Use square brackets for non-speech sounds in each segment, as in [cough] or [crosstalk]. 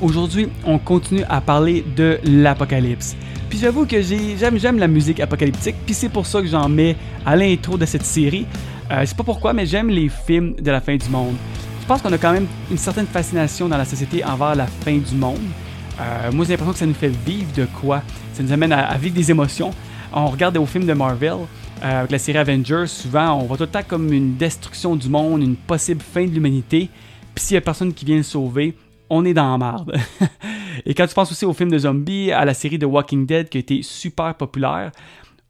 Aujourd'hui, on continue à parler de l'Apocalypse. Puis j'avoue que j'aime, la musique apocalyptique, puis c'est pour ça que j'en mets à l'intro de cette série. Euh, je sais pas pourquoi, mais j'aime les films de la fin du monde. Je pense qu'on a quand même une certaine fascination dans la société envers la fin du monde. Euh, moi, j'ai l'impression que ça nous fait vivre de quoi? Ça nous amène à, vivre des émotions. On regarde aux films de Marvel, euh, avec la série Avengers, souvent, on voit tout le temps comme une destruction du monde, une possible fin de l'humanité. Puis s'il y a personne qui vient le sauver, on est dans la merde. [laughs] Et quand tu penses aussi au film de zombies, à la série The Walking Dead qui a été super populaire,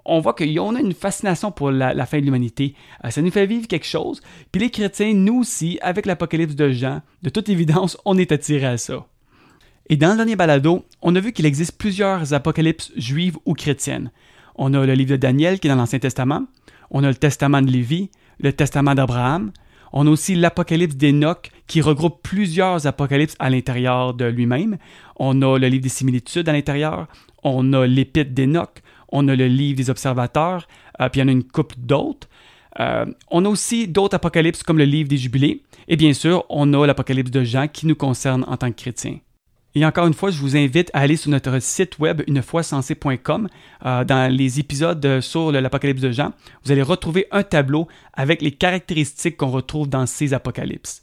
on voit qu'on a une fascination pour la, fin de l'humanité. Euh, ça nous fait vivre quelque chose. Puis les chrétiens, nous aussi, avec l'Apocalypse de Jean, de toute évidence, on est attirés à ça. Et dans le dernier balado, on a vu qu'il existe plusieurs apocalypses juives ou chrétiennes. On a le livre de Daniel qui est dans l'Ancien Testament, on a le Testament de Lévi, le Testament d'Abraham, on a aussi l'Apocalypse d'Enoch qui regroupe plusieurs apocalypses à l'intérieur de lui-même. On a le livre des similitudes à l'intérieur, on a l'Épître d'Enoch, on a le livre des observateurs, euh, puis il y en a une couple d'autres. Euh, on a aussi d'autres apocalypses comme le livre des jubilés. Et bien sûr, on a l'apocalypse de Jean qui nous concerne en tant que chrétiens. Et encore une fois, je vous invite à aller sur notre site web unefoisensé.com. Euh, dans les épisodes sur l'Apocalypse de Jean, vous allez retrouver un tableau avec les caractéristiques qu'on retrouve dans ces apocalypses.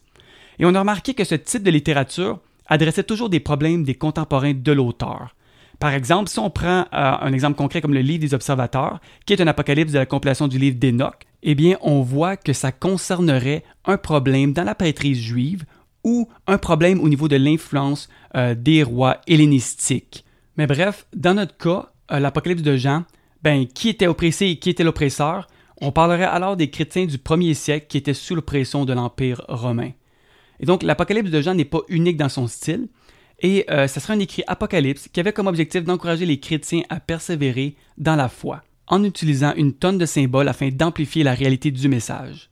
Et on a remarqué que ce type de littérature adressait toujours des problèmes des contemporains de l'auteur. Par exemple, si on prend euh, un exemple concret comme le livre des observateurs, qui est un apocalypse de la compilation du livre d'Enoch, eh bien, on voit que ça concernerait un problème dans la prêtrise juive ou un problème au niveau de l'influence euh, des rois hellénistiques. Mais bref, dans notre cas, euh, l'Apocalypse de Jean, ben, qui était oppressé et qui était l'oppresseur, on parlerait alors des chrétiens du premier siècle qui étaient sous l'oppression de l'Empire romain. Et donc, l'Apocalypse de Jean n'est pas unique dans son style, et ce euh, serait un écrit Apocalypse qui avait comme objectif d'encourager les chrétiens à persévérer dans la foi, en utilisant une tonne de symboles afin d'amplifier la réalité du message.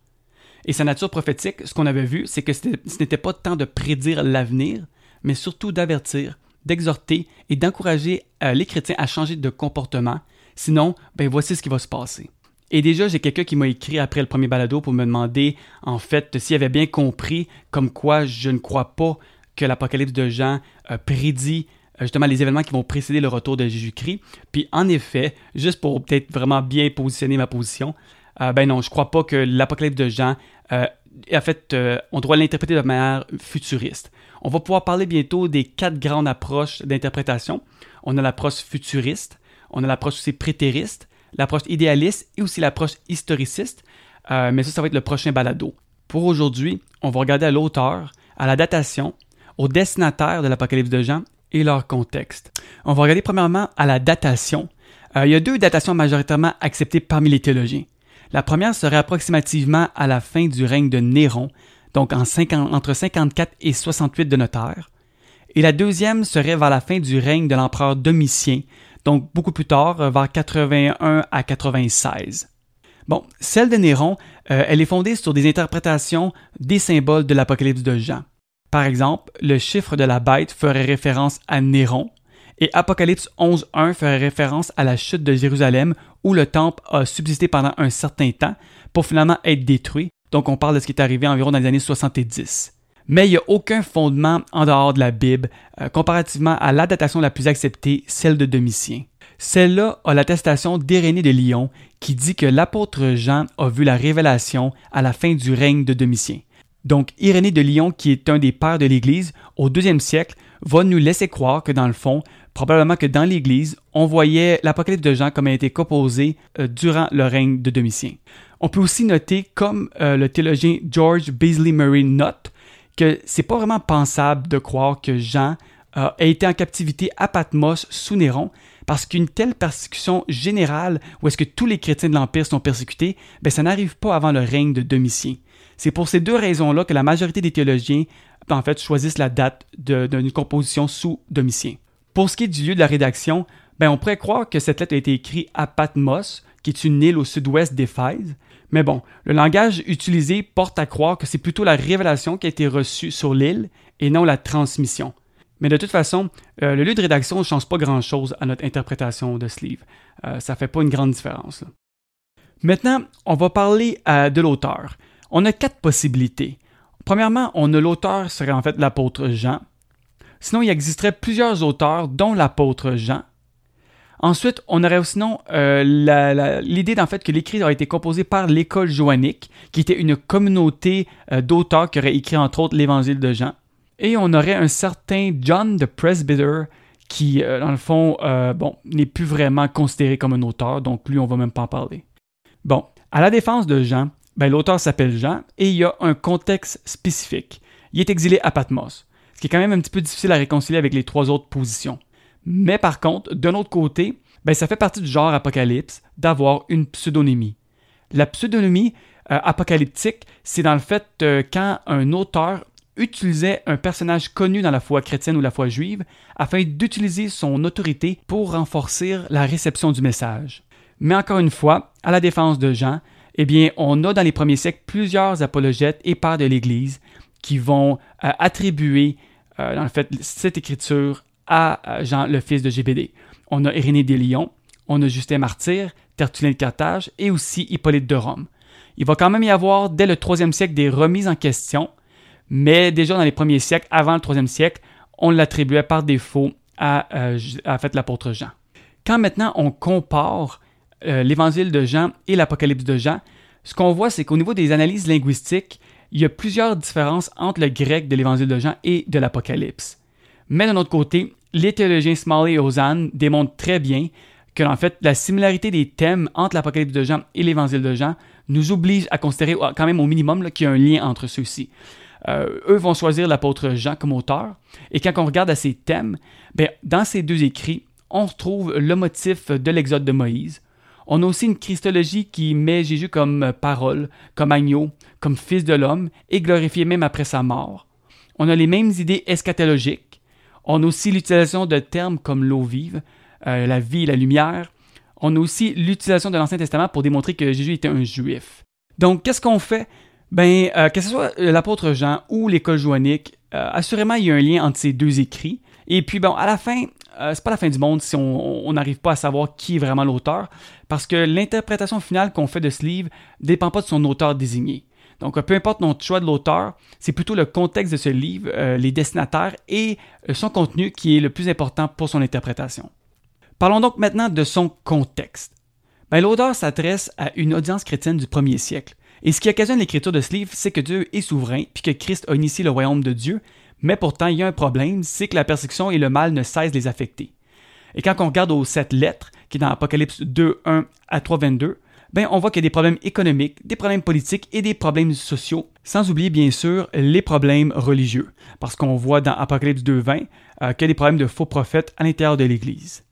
Et sa nature prophétique, ce qu'on avait vu, c'est que ce n'était pas tant de prédire l'avenir, mais surtout d'avertir, d'exhorter et d'encourager euh, les chrétiens à changer de comportement. Sinon, ben voici ce qui va se passer. Et déjà, j'ai quelqu'un qui m'a écrit après le premier balado pour me demander, en fait, s'il avait bien compris comme quoi je ne crois pas que l'Apocalypse de Jean euh, prédit euh, justement les événements qui vont précéder le retour de Jésus-Christ. Puis en effet, juste pour peut-être vraiment bien positionner ma position, euh, ben non, je crois pas que l'Apocalypse de Jean, euh, en fait, euh, on doit l'interpréter de manière futuriste. On va pouvoir parler bientôt des quatre grandes approches d'interprétation. On a l'approche futuriste, on a l'approche aussi prétériste, l'approche idéaliste et aussi l'approche historiciste. mais ça, ça va être le prochain balado. Pour aujourd'hui, on va regarder à l'auteur, à la datation, au destinataire de l'Apocalypse de Jean et leur contexte. On va regarder premièrement à la datation. il y a deux datations majoritairement acceptées parmi les théologiens. La première serait approximativement à la fin du règne de Néron, donc entre 54 et 68 de notre. Et la deuxième serait vers la fin du règne de l'empereur Domitien, donc beaucoup plus tard, euh, vers 81 à 96. Bon, celle de Néron, euh, elle est fondée sur des interprétations des symboles de l'Apocalypse de Jean. Par exemple, le chiffre de la bête ferait référence à Néron, et Apocalypse 11.1 ferait référence à la chute de Jérusalem où le temple a subsisté pendant un certain temps pour finalement être détruit. Donc on parle de ce qui est arrivé environ dans les années 70. Mais il n'y a aucun fondement en dehors de la Bible euh, comparativement à la datation la plus acceptée, celle de Domitien. Celle-là a l'attestation d'Irénée de Lyon qui dit que l'apôtre Jean a vu la révélation à la fin du règne de Domitien. Donc Irénée de Lyon, qui est un des pères de l'Église au deuxième siècle, va nous laisser croire que dans le fond, probablement que dans l'Église, on voyait l'Apocalypse de Jean comme a été composé euh, durant le règne de Domitien. On peut aussi noter, comme euh, le théologien George Beasley Murray note, que c'est pas vraiment pensable de croire que Jean euh, a été en captivité à Patmos sous Néron, parce qu'une telle persécution générale, où est-ce que tous les chrétiens de l'Empire sont persécutés, ben ça n'arrive pas avant le règne de Domitien. C'est pour ces deux raisons-là que la majorité des théologiens, en fait, choisissent la date d'une composition sous Domitien. Pour ce qui est du lieu de la rédaction, ben on pourrait croire que cette lettre a été écrite à Patmos, qui est une île au sud-ouest d'Éphèse. Mais bon, le langage utilisé porte à croire que c'est plutôt la révélation qui a été reçue sur l'île et non la transmission. Mais de toute façon, euh, le lieu de rédaction ne change pas grand-chose à notre interprétation de ce livre. Euh, ça ne fait pas une grande différence. Maintenant, on va parler euh, de l'auteur. On a quatre possibilités. Premièrement, on a l'auteur serait en fait l'apôtre Jean. Sinon, il existerait plusieurs auteurs, dont l'apôtre Jean. Ensuite, on aurait sinon euh, l'idée d'en fait que l'écrit aurait été composé par l'école joannique, qui était une communauté euh, d'auteurs qui auraient écrit entre autres l'évangile de Jean. Et on aurait un certain John the Presbyter qui, euh, dans le fond, bon, n'est plus vraiment considéré comme un auteur, donc lui, on va même pas en parler. Bon, à la défense de Jean, ben, l'auteur s'appelle Jean et il y a un contexte spécifique. Il est exilé à Patmos, ce qui est quand même un petit peu difficile à réconcilier avec les trois autres positions. Mais par contre, d'un autre côté, ben, ça fait partie du genre apocalypse d'avoir une pseudonymie. La pseudonymie euh, apocalyptique, c'est dans le fait euh, quand un auteur utilisait un personnage connu dans la foi chrétienne ou la foi juive afin d'utiliser son autorité pour renforcer la réception du message. Mais encore une fois, à la défense de Jean, eh on a dans les premiers siècles plusieurs apologètes et pères de l'Église qui vont euh, attribuer, fait, cette écriture à Jean, le fils de Gébédée. On a Irénée des Lions, on a Justin Martyr, Tertullien de Carthage et aussi Hippolyte de Rome. Il va quand même y avoir dès le troisième siècle des remises en question, mais déjà dans les premiers siècles, avant le troisième siècle, on l'attribuait par défaut à, euh, l'apôtre Jean. Quand maintenant on compare euh, l'évangile de Jean et l'Apocalypse de Jean, ce qu'on voit, c'est qu'au niveau des analyses linguistiques, il y a plusieurs différences entre le grec de l'évangile de Jean et de l'Apocalypse. Mais d'un autre côté, les théologiens Smalley et Ozanne démontrent très bien que, en fait, la similarité des thèmes entre l'Apocalypse de Jean et l'Évangile de Jean nous oblige à considérer quand même au minimum qu'il y a un lien entre ceux-ci. Euh, eux vont choisir l'apôtre Jean comme auteur, et quand on regarde à ces thèmes, ben, dans ces deux écrits, on retrouve le motif de l'exode de Moïse. On a aussi une christologie qui met Jésus comme parole, comme agneau, comme fils de l'homme, et glorifié même après sa mort. On a les mêmes idées eschatologiques. On a aussi l'utilisation de termes comme l'eau vive, euh, la vie la lumière. On a aussi l'utilisation de l'Ancien Testament pour démontrer que Jésus était un juif. Donc, qu'est-ce qu'on fait? Ben, euh, que ce soit l'apôtre Jean ou l'école joannique, euh, assurément, il y a un lien entre ces deux écrits. Et puis, bon, à la fin, c'est pas la fin du monde si on n'arrive pas à savoir qui est vraiment l'auteur, parce que l'interprétation finale qu'on fait de ce livre dépend pas de son auteur désigné. Donc, peu importe notre choix de l'auteur, c'est plutôt le contexte de ce livre, euh, les destinataires et euh, son contenu qui est le plus important pour son interprétation. Parlons donc maintenant de son contexte. Ben, l'auteur s'adresse à une audience chrétienne du premier siècle. Et ce qui occasionne l'écriture de ce livre, c'est que Dieu est souverain, puis que Christ a initié le royaume de Dieu, mais pourtant il y a un problème, c'est que la persécution et le mal ne cessent de les affecter. Et quand on regarde aux sept lettres, qui est dans Apocalypse 2, 1 à 3, 22, ben, on voit qu'il y a des problèmes économiques, des problèmes politiques et des problèmes sociaux, sans oublier bien sûr les problèmes religieux, parce qu'on voit dans Apocalypse 2.20 euh, qu'il y a des problèmes de faux prophètes à l'intérieur de l'Église.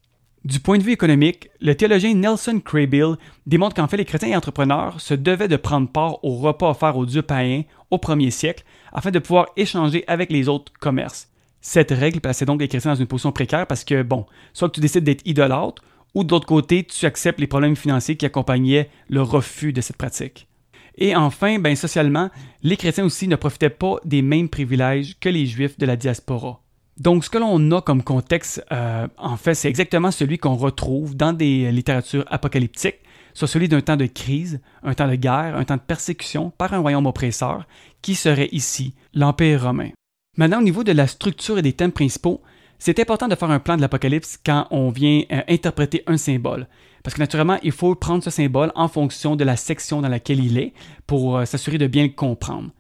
Du point de vue économique, le théologien Nelson Craybill démontre qu'en fait les chrétiens et entrepreneurs se devaient de prendre part aux repas offerts aux dieux païens au premier siècle afin de pouvoir échanger avec les autres commerces. Cette règle plaçait donc les chrétiens dans une position précaire parce que, bon, soit tu décides d'être idolâtre ou de l'autre côté, tu acceptes les problèmes financiers qui accompagnaient le refus de cette pratique. Et enfin, ben, socialement, les chrétiens aussi ne profitaient pas des mêmes privilèges que les juifs de la diaspora. Donc, ce que l'on a comme contexte, euh, en fait, c'est exactement celui qu'on retrouve dans des littératures apocalyptiques, soit celui d'un temps de crise, un temps de guerre, un temps de persécution par un royaume oppresseur, qui serait ici l'Empire romain. Maintenant, au niveau de la structure et des thèmes principaux, c'est important de faire un plan de l'Apocalypse quand on vient euh, interpréter un symbole. Parce que naturellement, il faut prendre ce symbole en fonction de la section dans laquelle il est pour euh, s'assurer de bien le comprendre.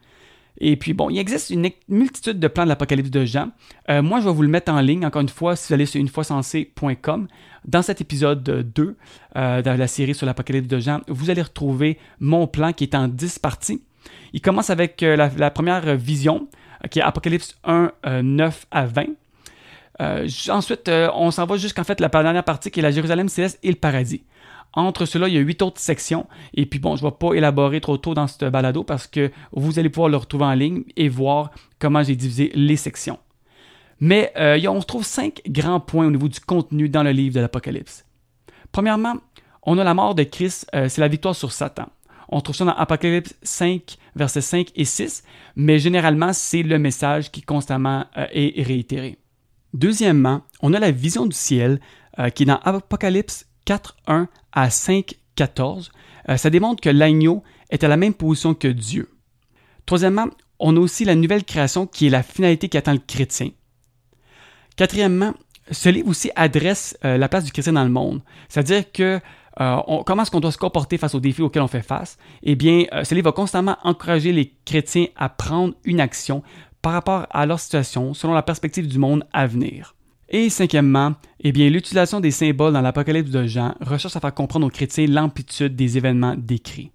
Et puis bon, il existe une multitude de plans de l'Apocalypse de Jean. Euh, moi, je vais vous le mettre en ligne, encore une fois, si vous allez sur unefoisensé.com. Dans cet épisode 2 euh, de la série sur l'Apocalypse de Jean, vous allez retrouver mon plan qui est en 10 parties. Il commence avec la, la, première vision, qui est Apocalypse 1, 9 à 20. Euh, ensuite, euh, on s'en va jusqu'en fait la dernière partie qui est la Jérusalem céleste et le paradis. Entre cela, il y a huit autres sections. Et puis bon, je ne vais pas élaborer trop tôt dans ce balado parce que vous allez pouvoir le retrouver en ligne et voir comment j'ai divisé les sections. Mais euh, on se trouve cinq grands points au niveau du contenu dans le livre de l'Apocalypse. Premièrement, on a la mort de Christ, c'est la victoire sur Satan. On trouve ça dans Apocalypse 5, versets 5 et 6, mais généralement, c'est le message qui constamment est réitéré. Deuxièmement, on a la vision du ciel euh, qui est dans Apocalypse 4, 1 à 5, 14. Euh, ça démontre que l'agneau est à la même position que Dieu. Troisièmement, on a aussi la nouvelle création qui est la finalité qui attend le chrétien. Quatrièmement, ce livre aussi adresse euh, la place du chrétien dans le monde. C'est-à-dire que euh, comment est-ce qu'on doit se comporter face aux défis auxquels on fait face? Eh bien, ce livre va constamment encourager les chrétiens à prendre une action par rapport à leur situation selon la perspective du monde à venir. Et cinquièmement, eh l'utilisation des symboles dans l'Apocalypse de Jean recherche à faire comprendre aux chrétiens l'amplitude des événements décrits.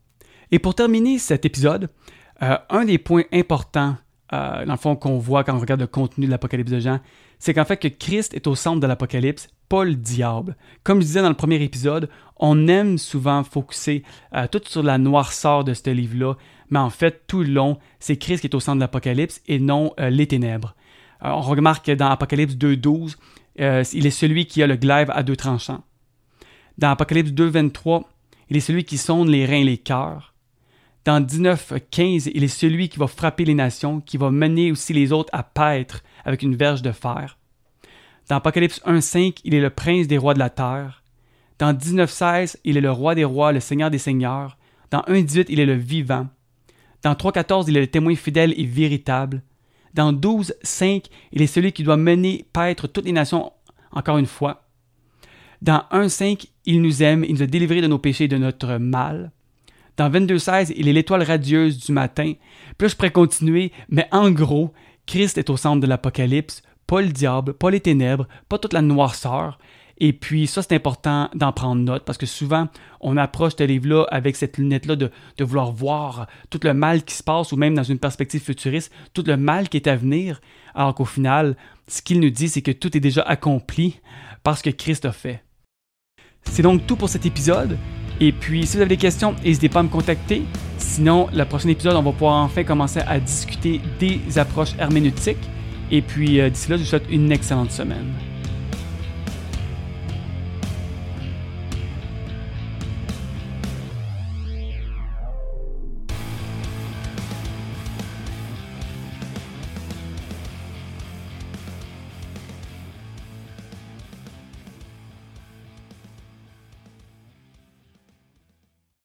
Et pour terminer cet épisode, un des points importants, dans le fond, qu'on voit quand on regarde le contenu de l'Apocalypse de Jean, c'est qu'en fait que Christ est au centre de l'Apocalypse, pas le diable. Comme je disais dans le premier épisode, on aime souvent focuser euh, tout sur la noirceur de ce livre-là, mais en fait, tout le long, c'est Christ qui est au centre de l'Apocalypse et non euh, les ténèbres. Euh, on remarque que dans Apocalypse 2.12, il est celui qui a le glaive à deux tranchants. Dans Apocalypse 2.23, il est celui qui sonde les reins et les cœurs. Dans 19.15, il est celui qui va frapper les nations, qui va mener aussi les autres à paître avec une verge de fer. Dans Apocalypse 1.5, il est le prince des rois de la terre. Dans 19.16, il est le roi des rois, le seigneur des seigneurs. Dans 1.18, il est le vivant. Dans 3.14, il est le témoin fidèle et véritable. Dans 12.5, il est celui qui doit mener paître toutes les nations encore une fois. Dans 1.5, il nous aime, il nous a délivrés de nos péchés et de notre mal. Dans 22.16, il est l'étoile radieuse du matin. Puis là, je pourrais continuer, mais en gros, Christ est au centre de l'Apocalypse, pas le diable, pas les ténèbres, pas toute la noirceur. Et puis ça, c'est important d'en prendre note parce que souvent, on approche ce livre-là avec cette lunette-là de, vouloir voir tout le mal qui se passe ou même dans une perspective futuriste, tout le mal qui est à venir, alors qu'au final, ce qu'il nous dit, c'est que tout est déjà accompli parce que Christ a fait. C'est donc tout pour cet épisode. Et puis, si vous avez des questions, n'hésitez pas à me contacter. Sinon, le prochain épisode, on va pouvoir enfin commencer à discuter des approches herméneutiques. Et puis, euh, d'ici là, je vous souhaite une excellente semaine.